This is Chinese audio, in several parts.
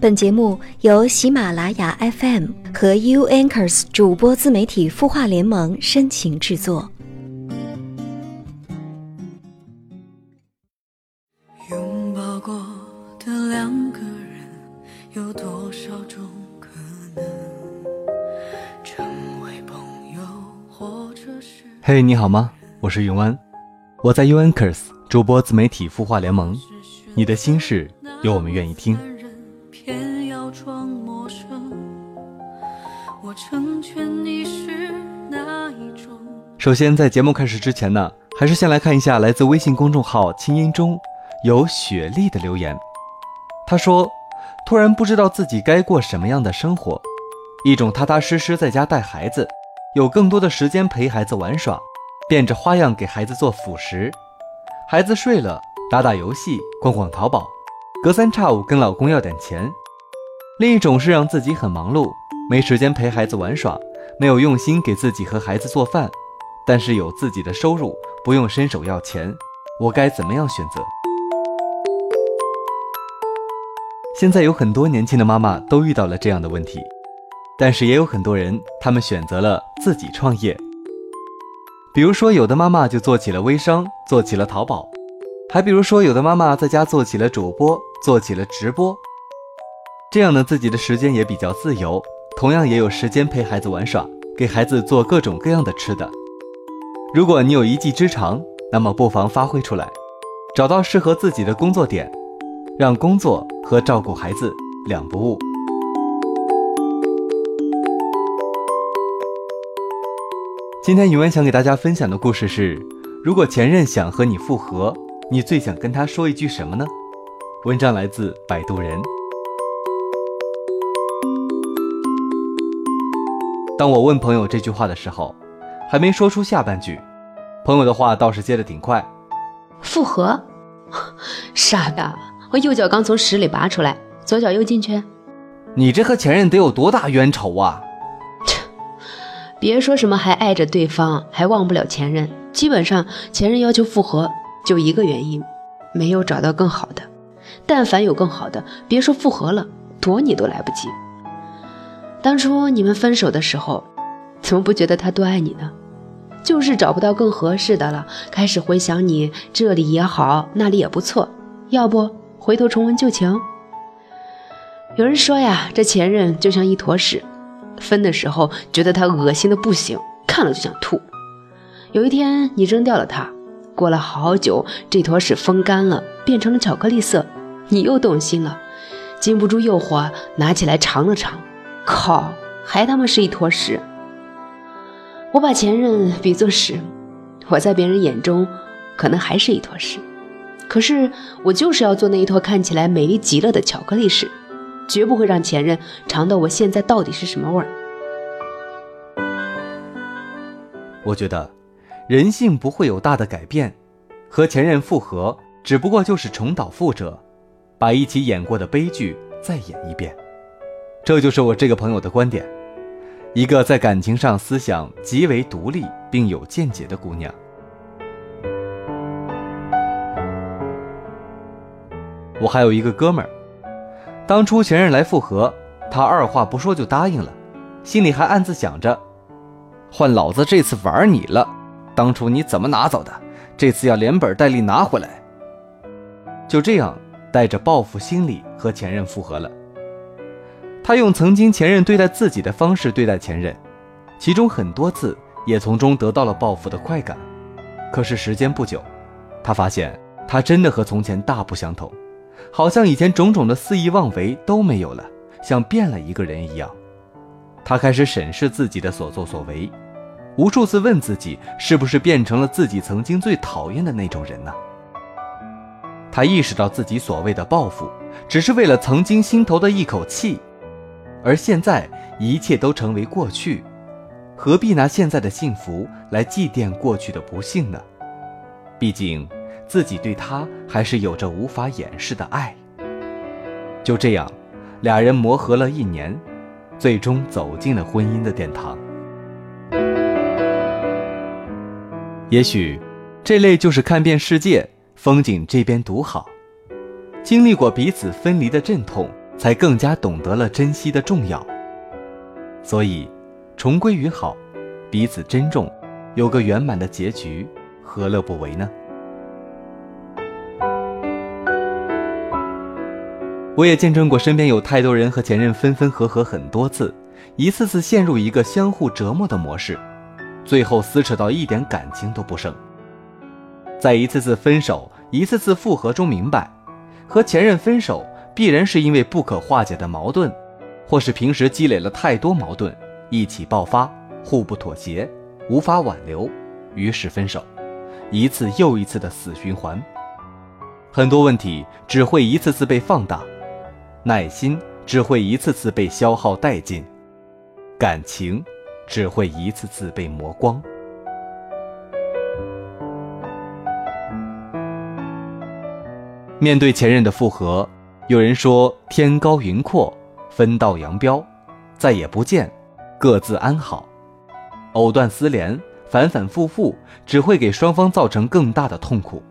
本节目由喜马拉雅 FM 和 U Anchors 主播自媒体孵化联盟深情制作。拥抱过的两个人，有多少种可能成为朋友，或者是？嘿，你好吗？我是永安，我在 U Anchors 主播自媒体孵化联盟。你的心事，有我们愿意听。首先，在节目开始之前呢，还是先来看一下来自微信公众号“清音中”有雪莉的留言。她说：“突然不知道自己该过什么样的生活，一种踏踏实实在家带孩子，有更多的时间陪孩子玩耍，变着花样给孩子做辅食，孩子睡了，打打游戏，逛逛淘宝。”隔三差五跟老公要点钱，另一种是让自己很忙碌，没时间陪孩子玩耍，没有用心给自己和孩子做饭，但是有自己的收入，不用伸手要钱，我该怎么样选择？现在有很多年轻的妈妈都遇到了这样的问题，但是也有很多人，他们选择了自己创业。比如说，有的妈妈就做起了微商，做起了淘宝。还比如说，有的妈妈在家做起了主播，做起了直播，这样呢，自己的时间也比较自由，同样也有时间陪孩子玩耍，给孩子做各种各样的吃的。如果你有一技之长，那么不妨发挥出来，找到适合自己的工作点，让工作和照顾孩子两不误。今天宇文想给大家分享的故事是：如果前任想和你复合。你最想跟他说一句什么呢？文章来自摆渡人。当我问朋友这句话的时候，还没说出下半句，朋友的话倒是接的挺快。复合？傻的，我右脚刚从屎里拔出来，左脚又进去。你这和前任得有多大冤仇啊？切，别说什么还爱着对方，还忘不了前任。基本上，前任要求复合。就一个原因，没有找到更好的。但凡有更好的，别说复合了，躲你都来不及。当初你们分手的时候，怎么不觉得他多爱你呢？就是找不到更合适的了，开始回想你这里也好，那里也不错，要不回头重温旧情？有人说呀，这前任就像一坨屎，分的时候觉得他恶心的不行，看了就想吐。有一天你扔掉了他。过了好久，这坨屎风干了，变成了巧克力色。你又动心了，禁不住诱惑，拿起来尝了尝。靠，还他妈是一坨屎！我把前任比作屎，我在别人眼中可能还是一坨屎，可是我就是要做那一坨看起来美丽极了的巧克力屎，绝不会让前任尝到我现在到底是什么味儿。我觉得。人性不会有大的改变，和前任复合只不过就是重蹈覆辙，把一起演过的悲剧再演一遍。这就是我这个朋友的观点，一个在感情上思想极为独立并有见解的姑娘。我还有一个哥们儿，当初前任来复合，他二话不说就答应了，心里还暗自想着，换老子这次玩你了。当初你怎么拿走的？这次要连本带利拿回来。就这样，带着报复心理和前任复合了。他用曾经前任对待自己的方式对待前任，其中很多次也从中得到了报复的快感。可是时间不久，他发现他真的和从前大不相同，好像以前种种的肆意妄为都没有了，像变了一个人一样。他开始审视自己的所作所为。无数次问自己，是不是变成了自己曾经最讨厌的那种人呢？他意识到自己所谓的报复，只是为了曾经心头的一口气，而现在一切都成为过去，何必拿现在的幸福来祭奠过去的不幸呢？毕竟，自己对他还是有着无法掩饰的爱。就这样，俩人磨合了一年，最终走进了婚姻的殿堂。也许，这类就是看遍世界风景，这边独好。经历过彼此分离的阵痛，才更加懂得了珍惜的重要。所以，重归于好，彼此珍重，有个圆满的结局，何乐不为呢？我也见证过身边有太多人和前任分分合合很多次，一次次陷入一个相互折磨的模式，最后撕扯到一点感情都不剩。在一次次分手、一次次复合中，明白，和前任分手必然是因为不可化解的矛盾，或是平时积累了太多矛盾，一起爆发，互不妥协，无法挽留，于是分手，一次又一次的死循环。很多问题只会一次次被放大。耐心只会一次次被消耗殆尽，感情只会一次次被磨光。面对前任的复合，有人说天高云阔，分道扬镳，再也不见，各自安好。藕断丝连，反反复复，只会给双方造成更大的痛苦。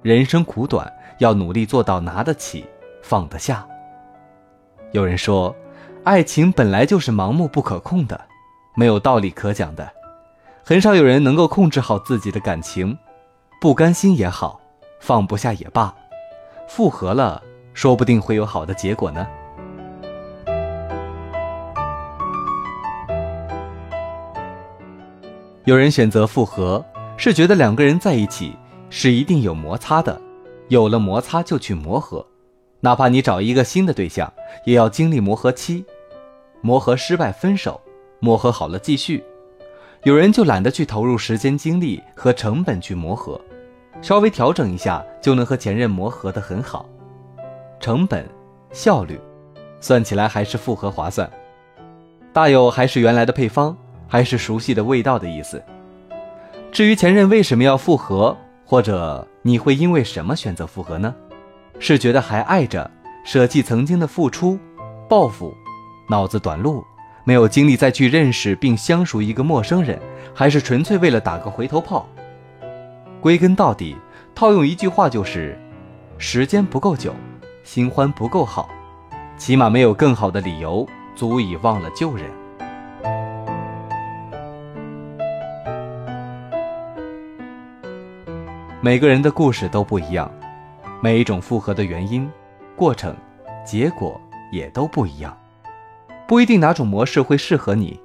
人生苦短，要努力做到拿得起，放得下。有人说，爱情本来就是盲目不可控的，没有道理可讲的。很少有人能够控制好自己的感情，不甘心也好，放不下也罢，复合了，说不定会有好的结果呢。有人选择复合，是觉得两个人在一起是一定有摩擦的，有了摩擦就去磨合。哪怕你找一个新的对象，也要经历磨合期，磨合失败分手，磨合好了继续。有人就懒得去投入时间、精力和成本去磨合，稍微调整一下就能和前任磨合得很好，成本、效率，算起来还是复合划算，大有还是原来的配方，还是熟悉的味道的意思。至于前任为什么要复合，或者你会因为什么选择复合呢？是觉得还爱着，舍弃曾经的付出，报复，脑子短路，没有精力再去认识并相熟一个陌生人，还是纯粹为了打个回头炮？归根到底，套用一句话就是：时间不够久，新欢不够好，起码没有更好的理由足以忘了旧人。每个人的故事都不一样。每一种复合的原因、过程、结果也都不一样，不一定哪种模式会适合你，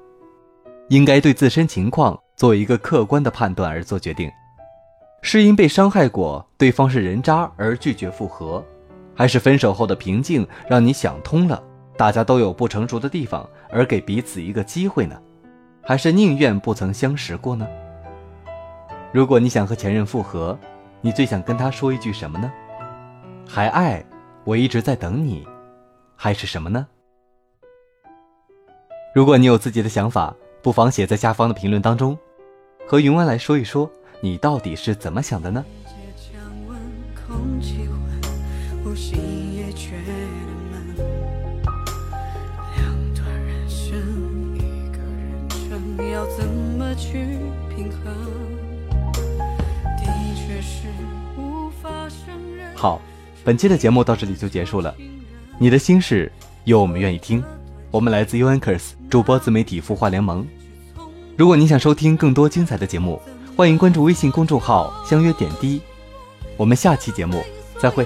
应该对自身情况做一个客观的判断而做决定。是因被伤害过，对方是人渣而拒绝复合，还是分手后的平静让你想通了，大家都有不成熟的地方而给彼此一个机会呢？还是宁愿不曾相识过呢？如果你想和前任复合，你最想跟他说一句什么呢？还爱，我一直在等你，还是什么呢？如果你有自己的想法，不妨写在下方的评论当中，和云湾来说一说，你到底是怎么想的呢？好。本期的节目到这里就结束了，你的心事有我们愿意听。我们来自 UNKERS 主播自媒体孵化联盟。如果你想收听更多精彩的节目，欢迎关注微信公众号“相约点滴”。我们下期节目再会。